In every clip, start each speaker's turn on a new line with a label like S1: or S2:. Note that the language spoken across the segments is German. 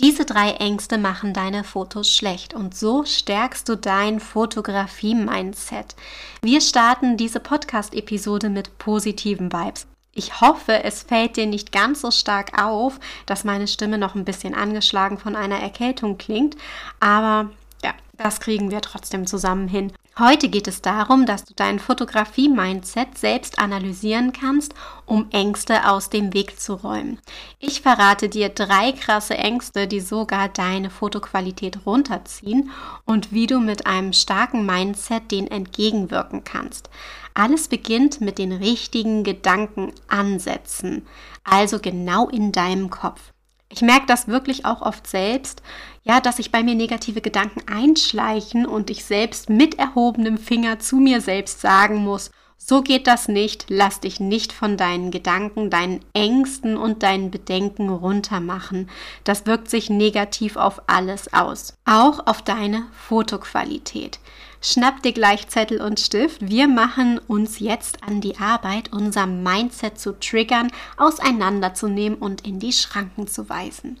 S1: Diese drei Ängste machen deine Fotos schlecht und so stärkst du dein Fotografie-Mindset. Wir starten diese Podcast-Episode mit positiven Vibes. Ich hoffe, es fällt dir nicht ganz so stark auf, dass meine Stimme noch ein bisschen angeschlagen von einer Erkältung klingt, aber ja, das kriegen wir trotzdem zusammen hin. Heute geht es darum, dass du dein Fotografie-Mindset selbst analysieren kannst, um Ängste aus dem Weg zu räumen. Ich verrate dir drei krasse Ängste, die sogar deine Fotoqualität runterziehen und wie du mit einem starken Mindset den entgegenwirken kannst. Alles beginnt mit den richtigen Gedankenansätzen, also genau in deinem Kopf. Ich merke das wirklich auch oft selbst, ja, dass sich bei mir negative Gedanken einschleichen und ich selbst mit erhobenem Finger zu mir selbst sagen muss, so geht das nicht, lass dich nicht von deinen Gedanken, deinen Ängsten und deinen Bedenken runtermachen. Das wirkt sich negativ auf alles aus, auch auf deine Fotoqualität. Schnapp dir gleich Zettel und Stift. Wir machen uns jetzt an die Arbeit, unser Mindset zu triggern, auseinanderzunehmen und in die Schranken zu weisen.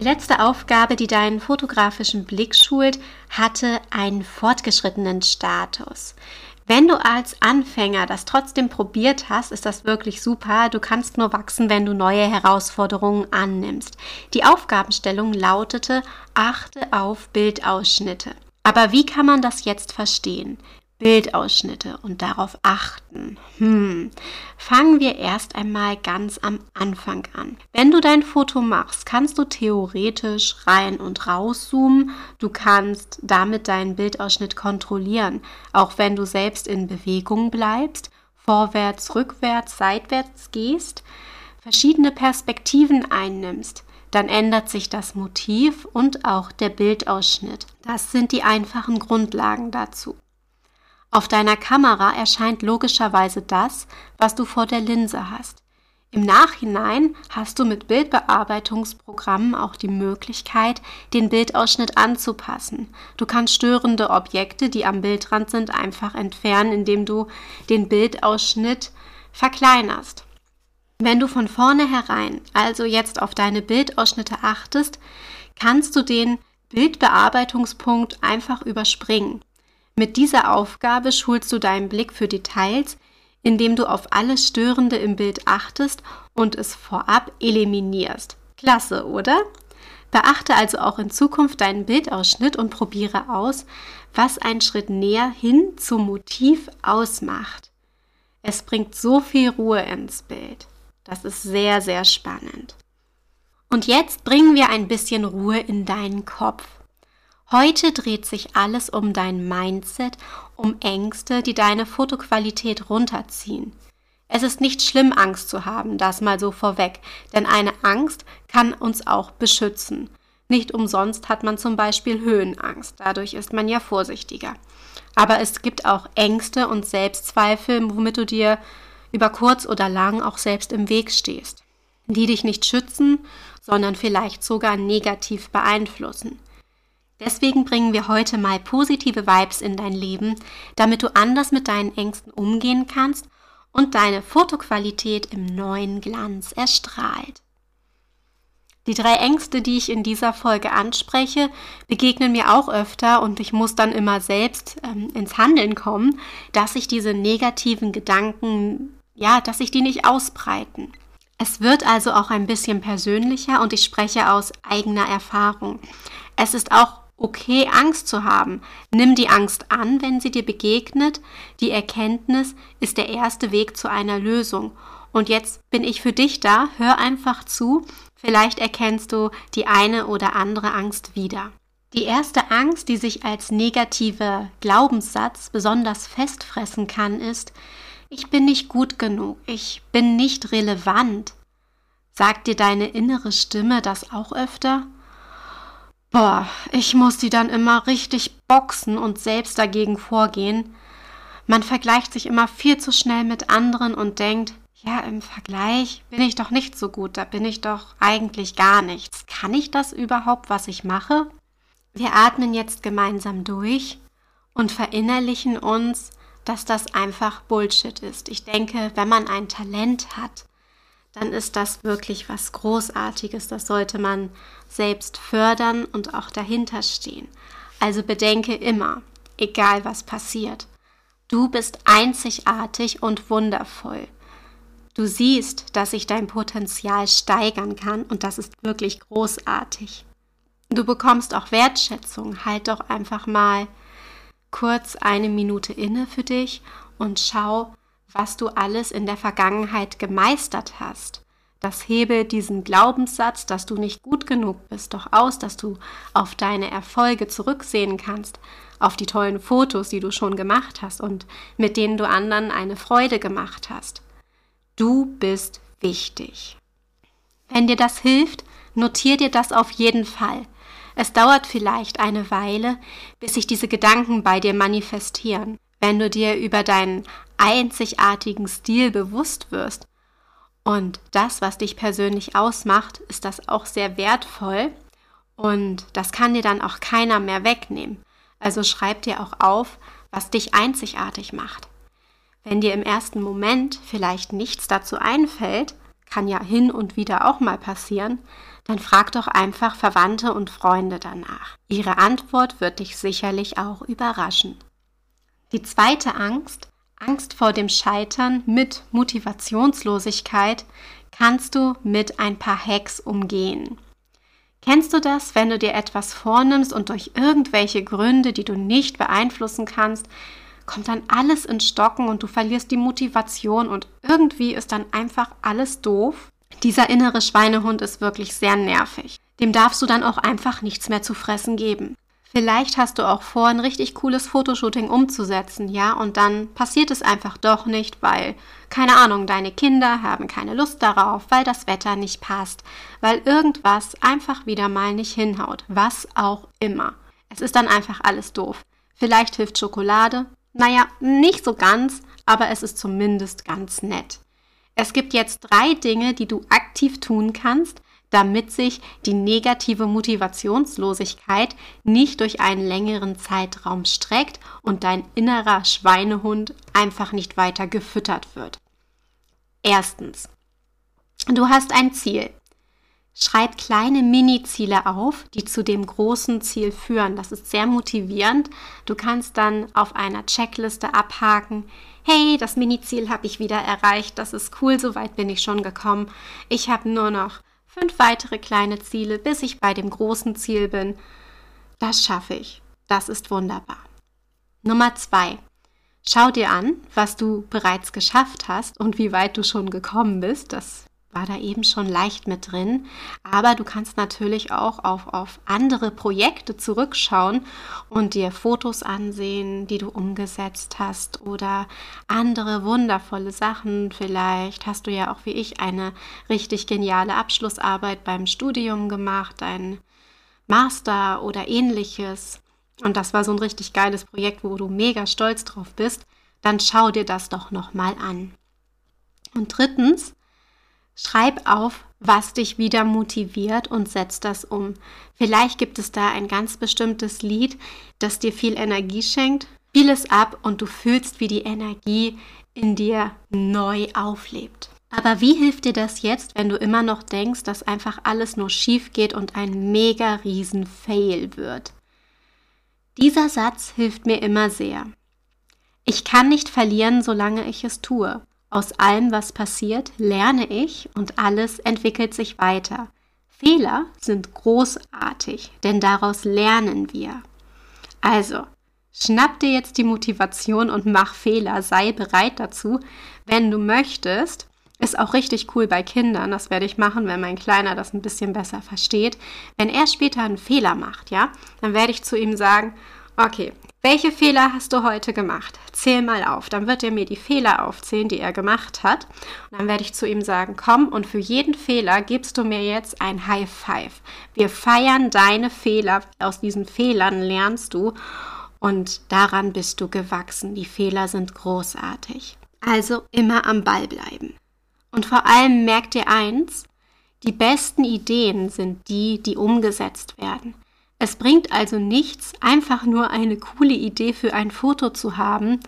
S1: Die letzte Aufgabe, die deinen fotografischen Blick schult, hatte einen fortgeschrittenen Status. Wenn du als Anfänger das trotzdem probiert hast, ist das wirklich super. Du kannst nur wachsen, wenn du neue Herausforderungen annimmst. Die Aufgabenstellung lautete, achte auf Bildausschnitte. Aber wie kann man das jetzt verstehen? Bildausschnitte und darauf achten. Hm. Fangen wir erst einmal ganz am Anfang an. Wenn du dein Foto machst, kannst du theoretisch rein und rauszoomen. Du kannst damit deinen Bildausschnitt kontrollieren, auch wenn du selbst in Bewegung bleibst, vorwärts, rückwärts, seitwärts gehst, verschiedene Perspektiven einnimmst dann ändert sich das Motiv und auch der Bildausschnitt. Das sind die einfachen Grundlagen dazu. Auf deiner Kamera erscheint logischerweise das, was du vor der Linse hast. Im Nachhinein hast du mit Bildbearbeitungsprogrammen auch die Möglichkeit, den Bildausschnitt anzupassen. Du kannst störende Objekte, die am Bildrand sind, einfach entfernen, indem du den Bildausschnitt verkleinerst. Wenn du von vornherein also jetzt auf deine Bildausschnitte achtest, kannst du den Bildbearbeitungspunkt einfach überspringen. Mit dieser Aufgabe schulst du deinen Blick für Details, indem du auf alles Störende im Bild achtest und es vorab eliminierst. Klasse, oder? Beachte also auch in Zukunft deinen Bildausschnitt und probiere aus, was ein Schritt näher hin zum Motiv ausmacht. Es bringt so viel Ruhe ins Bild. Das ist sehr, sehr spannend. Und jetzt bringen wir ein bisschen Ruhe in deinen Kopf. Heute dreht sich alles um dein Mindset, um Ängste, die deine Fotoqualität runterziehen. Es ist nicht schlimm, Angst zu haben, das mal so vorweg, denn eine Angst kann uns auch beschützen. Nicht umsonst hat man zum Beispiel Höhenangst, dadurch ist man ja vorsichtiger. Aber es gibt auch Ängste und Selbstzweifel, womit du dir über kurz oder lang auch selbst im Weg stehst, die dich nicht schützen, sondern vielleicht sogar negativ beeinflussen. Deswegen bringen wir heute mal positive Vibes in dein Leben, damit du anders mit deinen Ängsten umgehen kannst und deine Fotoqualität im neuen Glanz erstrahlt. Die drei Ängste, die ich in dieser Folge anspreche, begegnen mir auch öfter und ich muss dann immer selbst ähm, ins Handeln kommen, dass sich diese negativen Gedanken, ja, dass sich die nicht ausbreiten. Es wird also auch ein bisschen persönlicher und ich spreche aus eigener Erfahrung. Es ist auch okay, Angst zu haben. Nimm die Angst an, wenn sie dir begegnet. Die Erkenntnis ist der erste Weg zu einer Lösung. Und jetzt bin ich für dich da. Hör einfach zu. Vielleicht erkennst du die eine oder andere Angst wieder. Die erste Angst, die sich als negativer Glaubenssatz besonders festfressen kann, ist, ich bin nicht gut genug, ich bin nicht relevant. Sagt dir deine innere Stimme das auch öfter? Boah, ich muss die dann immer richtig boxen und selbst dagegen vorgehen. Man vergleicht sich immer viel zu schnell mit anderen und denkt, ja, im Vergleich bin ich doch nicht so gut, da bin ich doch eigentlich gar nichts. Kann ich das überhaupt, was ich mache? Wir atmen jetzt gemeinsam durch und verinnerlichen uns, dass das einfach Bullshit ist. Ich denke, wenn man ein Talent hat, dann ist das wirklich was Großartiges. Das sollte man selbst fördern und auch dahinter stehen. Also bedenke immer, egal was passiert, du bist einzigartig und wundervoll. Du siehst, dass sich dein Potenzial steigern kann und das ist wirklich großartig. Du bekommst auch Wertschätzung. Halt doch einfach mal kurz eine Minute inne für dich und schau, was du alles in der Vergangenheit gemeistert hast. Das hebe diesen Glaubenssatz, dass du nicht gut genug bist, doch aus, dass du auf deine Erfolge zurücksehen kannst, auf die tollen Fotos, die du schon gemacht hast und mit denen du anderen eine Freude gemacht hast. Du bist wichtig. Wenn dir das hilft, notier dir das auf jeden Fall. Es dauert vielleicht eine Weile, bis sich diese Gedanken bei dir manifestieren. Wenn du dir über deinen einzigartigen Stil bewusst wirst und das, was dich persönlich ausmacht, ist das auch sehr wertvoll und das kann dir dann auch keiner mehr wegnehmen. Also schreib dir auch auf, was dich einzigartig macht. Wenn dir im ersten Moment vielleicht nichts dazu einfällt, kann ja hin und wieder auch mal passieren, dann frag doch einfach Verwandte und Freunde danach. Ihre Antwort wird dich sicherlich auch überraschen. Die zweite Angst, Angst vor dem Scheitern mit Motivationslosigkeit, kannst du mit ein paar Hacks umgehen. Kennst du das, wenn du dir etwas vornimmst und durch irgendwelche Gründe, die du nicht beeinflussen kannst, kommt dann alles in Stocken und du verlierst die Motivation und irgendwie ist dann einfach alles doof? Dieser innere Schweinehund ist wirklich sehr nervig. Dem darfst du dann auch einfach nichts mehr zu fressen geben. Vielleicht hast du auch vor, ein richtig cooles Fotoshooting umzusetzen, ja, und dann passiert es einfach doch nicht, weil, keine Ahnung, deine Kinder haben keine Lust darauf, weil das Wetter nicht passt, weil irgendwas einfach wieder mal nicht hinhaut, was auch immer. Es ist dann einfach alles doof. Vielleicht hilft Schokolade, naja, nicht so ganz, aber es ist zumindest ganz nett. Es gibt jetzt drei Dinge, die du aktiv tun kannst, damit sich die negative Motivationslosigkeit nicht durch einen längeren Zeitraum streckt und dein innerer Schweinehund einfach nicht weiter gefüttert wird. Erstens, du hast ein Ziel. Schreib kleine Mini-Ziele auf, die zu dem großen Ziel führen. Das ist sehr motivierend. Du kannst dann auf einer Checkliste abhaken, hey, das Mini-Ziel habe ich wieder erreicht, das ist cool, so weit bin ich schon gekommen. Ich habe nur noch fünf weitere kleine Ziele, bis ich bei dem großen Ziel bin. Das schaffe ich. Das ist wunderbar. Nummer zwei. Schau dir an, was du bereits geschafft hast und wie weit du schon gekommen bist. Das war da eben schon leicht mit drin. Aber du kannst natürlich auch auf, auf andere Projekte zurückschauen und dir Fotos ansehen, die du umgesetzt hast oder andere wundervolle Sachen. Vielleicht hast du ja auch wie ich eine richtig geniale Abschlussarbeit beim Studium gemacht, ein Master oder ähnliches. Und das war so ein richtig geiles Projekt, wo du mega stolz drauf bist. Dann schau dir das doch nochmal an. Und drittens, Schreib auf, was dich wieder motiviert und setz das um. Vielleicht gibt es da ein ganz bestimmtes Lied, das dir viel Energie schenkt. Spiel es ab und du fühlst, wie die Energie in dir neu auflebt. Aber wie hilft dir das jetzt, wenn du immer noch denkst, dass einfach alles nur schief geht und ein mega riesen Fail wird? Dieser Satz hilft mir immer sehr. Ich kann nicht verlieren, solange ich es tue. Aus allem, was passiert, lerne ich und alles entwickelt sich weiter. Fehler sind großartig, denn daraus lernen wir. Also, schnapp dir jetzt die Motivation und mach Fehler, sei bereit dazu. Wenn du möchtest, ist auch richtig cool bei Kindern, das werde ich machen, wenn mein Kleiner das ein bisschen besser versteht. Wenn er später einen Fehler macht, ja, dann werde ich zu ihm sagen, Okay, welche Fehler hast du heute gemacht? Zähl mal auf. Dann wird er mir die Fehler aufzählen, die er gemacht hat. Und dann werde ich zu ihm sagen, komm und für jeden Fehler gibst du mir jetzt ein High Five. Wir feiern deine Fehler. Aus diesen Fehlern lernst du und daran bist du gewachsen. Die Fehler sind großartig. Also immer am Ball bleiben. Und vor allem merkt dir eins, die besten Ideen sind die, die umgesetzt werden. Es bringt also nichts, einfach nur eine coole Idee für ein Foto zu haben,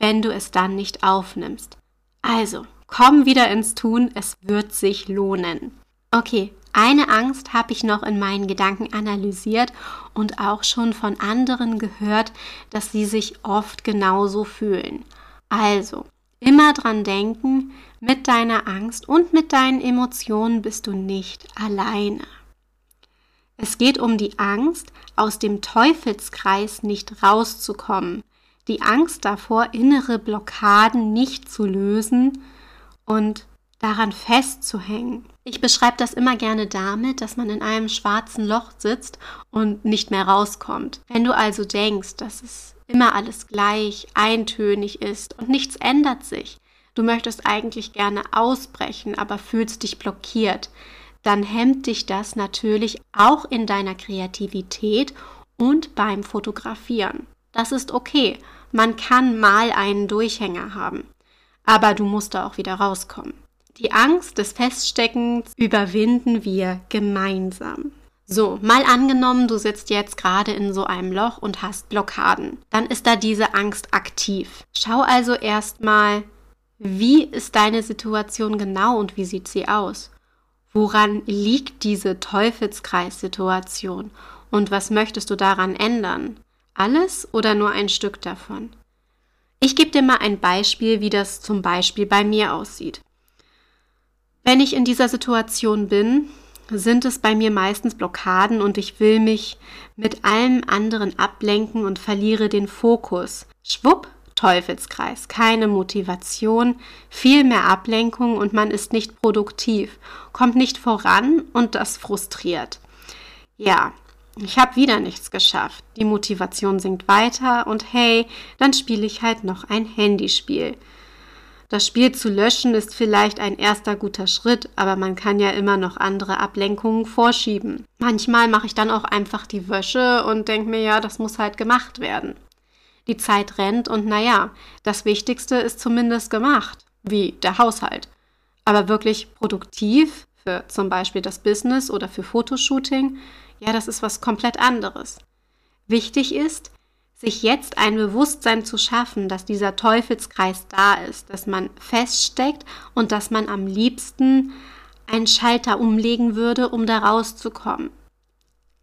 S1: wenn du es dann nicht aufnimmst. Also, komm wieder ins Tun, es wird sich lohnen. Okay, eine Angst habe ich noch in meinen Gedanken analysiert und auch schon von anderen gehört, dass sie sich oft genauso fühlen. Also, immer dran denken, mit deiner Angst und mit deinen Emotionen bist du nicht alleine. Es geht um die Angst, aus dem Teufelskreis nicht rauszukommen, die Angst davor, innere Blockaden nicht zu lösen und daran festzuhängen. Ich beschreibe das immer gerne damit, dass man in einem schwarzen Loch sitzt und nicht mehr rauskommt. Wenn du also denkst, dass es immer alles gleich, eintönig ist und nichts ändert sich, du möchtest eigentlich gerne ausbrechen, aber fühlst dich blockiert, dann hemmt dich das natürlich auch in deiner Kreativität und beim Fotografieren. Das ist okay. Man kann mal einen Durchhänger haben. Aber du musst da auch wieder rauskommen. Die Angst des Feststeckens überwinden wir gemeinsam. So, mal angenommen, du sitzt jetzt gerade in so einem Loch und hast Blockaden. Dann ist da diese Angst aktiv. Schau also erstmal, wie ist deine Situation genau und wie sieht sie aus? Woran liegt diese Teufelskreissituation und was möchtest du daran ändern? Alles oder nur ein Stück davon? Ich gebe dir mal ein Beispiel, wie das zum Beispiel bei mir aussieht. Wenn ich in dieser Situation bin, sind es bei mir meistens Blockaden und ich will mich mit allem anderen ablenken und verliere den Fokus. Schwupp, Teufelskreis, keine Motivation, viel mehr Ablenkung und man ist nicht produktiv, kommt nicht voran und das frustriert. Ja, ich habe wieder nichts geschafft. Die Motivation sinkt weiter und hey, dann spiele ich halt noch ein Handyspiel. Das Spiel zu löschen ist vielleicht ein erster guter Schritt, aber man kann ja immer noch andere Ablenkungen vorschieben. Manchmal mache ich dann auch einfach die Wäsche und denke mir, ja, das muss halt gemacht werden die Zeit rennt und naja, das Wichtigste ist zumindest gemacht, wie der Haushalt. Aber wirklich produktiv für zum Beispiel das Business oder für Fotoshooting, ja, das ist was komplett anderes. Wichtig ist, sich jetzt ein Bewusstsein zu schaffen, dass dieser Teufelskreis da ist, dass man feststeckt und dass man am liebsten einen Schalter umlegen würde, um da rauszukommen.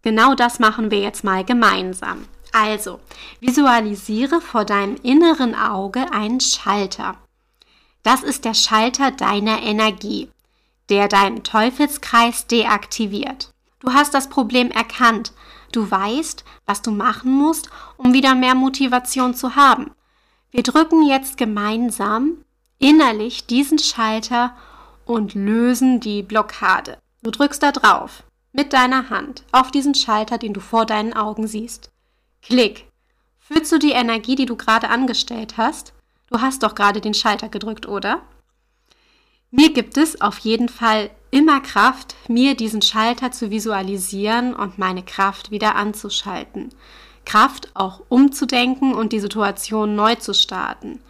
S1: Genau das machen wir jetzt mal gemeinsam. Also, visualisiere vor deinem inneren Auge einen Schalter. Das ist der Schalter deiner Energie, der deinen Teufelskreis deaktiviert. Du hast das Problem erkannt. Du weißt, was du machen musst, um wieder mehr Motivation zu haben. Wir drücken jetzt gemeinsam innerlich diesen Schalter und lösen die Blockade. Du drückst da drauf mit deiner Hand auf diesen Schalter, den du vor deinen Augen siehst. Klick. Fühlst du die Energie, die du gerade angestellt hast? Du hast doch gerade den Schalter gedrückt, oder? Mir gibt es auf jeden Fall immer Kraft, mir diesen Schalter zu visualisieren und meine Kraft wieder anzuschalten. Kraft auch umzudenken und die Situation neu zu starten.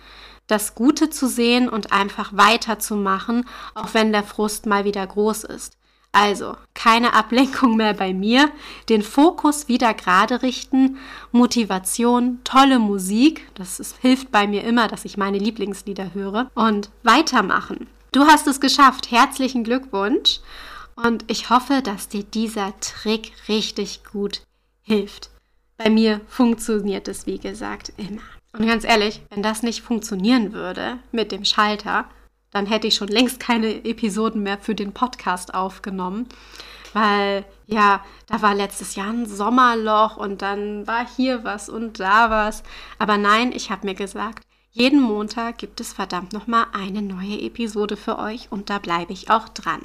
S1: Das Gute zu sehen und einfach weiterzumachen, auch wenn der Frust mal wieder groß ist. Also keine Ablenkung mehr bei mir, den Fokus wieder gerade richten, Motivation, tolle Musik, das ist, hilft bei mir immer, dass ich meine Lieblingslieder höre und weitermachen. Du hast es geschafft, herzlichen Glückwunsch und ich hoffe, dass dir dieser Trick richtig gut hilft. Bei mir funktioniert es, wie gesagt, immer. Und ganz ehrlich, wenn das nicht funktionieren würde mit dem Schalter, dann hätte ich schon längst keine Episoden mehr für den Podcast aufgenommen. Weil ja, da war letztes Jahr ein Sommerloch und dann war hier was und da was. Aber nein, ich habe mir gesagt, jeden Montag gibt es verdammt nochmal eine neue Episode für euch und da bleibe ich auch dran.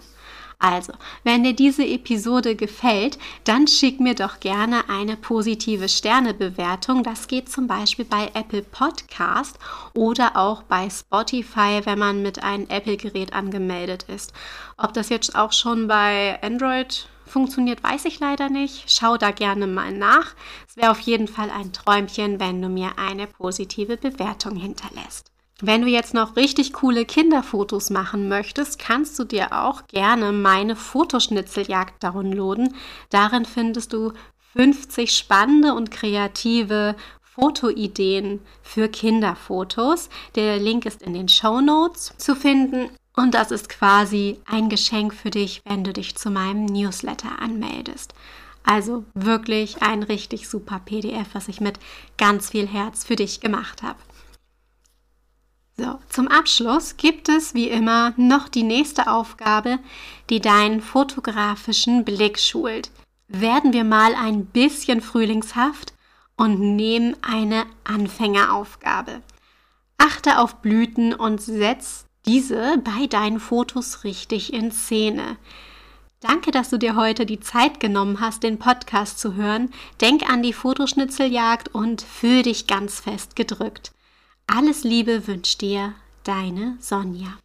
S1: Also, wenn dir diese Episode gefällt, dann schick mir doch gerne eine positive Sternebewertung. Das geht zum Beispiel bei Apple Podcast oder auch bei Spotify, wenn man mit einem Apple-Gerät angemeldet ist. Ob das jetzt auch schon bei Android funktioniert, weiß ich leider nicht. Schau da gerne mal nach. Es wäre auf jeden Fall ein Träumchen, wenn du mir eine positive Bewertung hinterlässt. Wenn du jetzt noch richtig coole Kinderfotos machen möchtest, kannst du dir auch gerne meine Fotoschnitzeljagd downloaden. Darin findest du 50 spannende und kreative Fotoideen für Kinderfotos. Der Link ist in den Show Notes zu finden. Und das ist quasi ein Geschenk für dich, wenn du dich zu meinem Newsletter anmeldest. Also wirklich ein richtig super PDF, was ich mit ganz viel Herz für dich gemacht habe. So, zum Abschluss gibt es wie immer noch die nächste Aufgabe, die deinen fotografischen Blick schult. Werden wir mal ein bisschen frühlingshaft und nehmen eine Anfängeraufgabe. Achte auf Blüten und setz diese bei deinen Fotos richtig in Szene. Danke, dass du dir heute die Zeit genommen hast, den Podcast zu hören. Denk an die Fotoschnitzeljagd und fühl dich ganz fest gedrückt. Alles Liebe wünscht dir deine Sonja.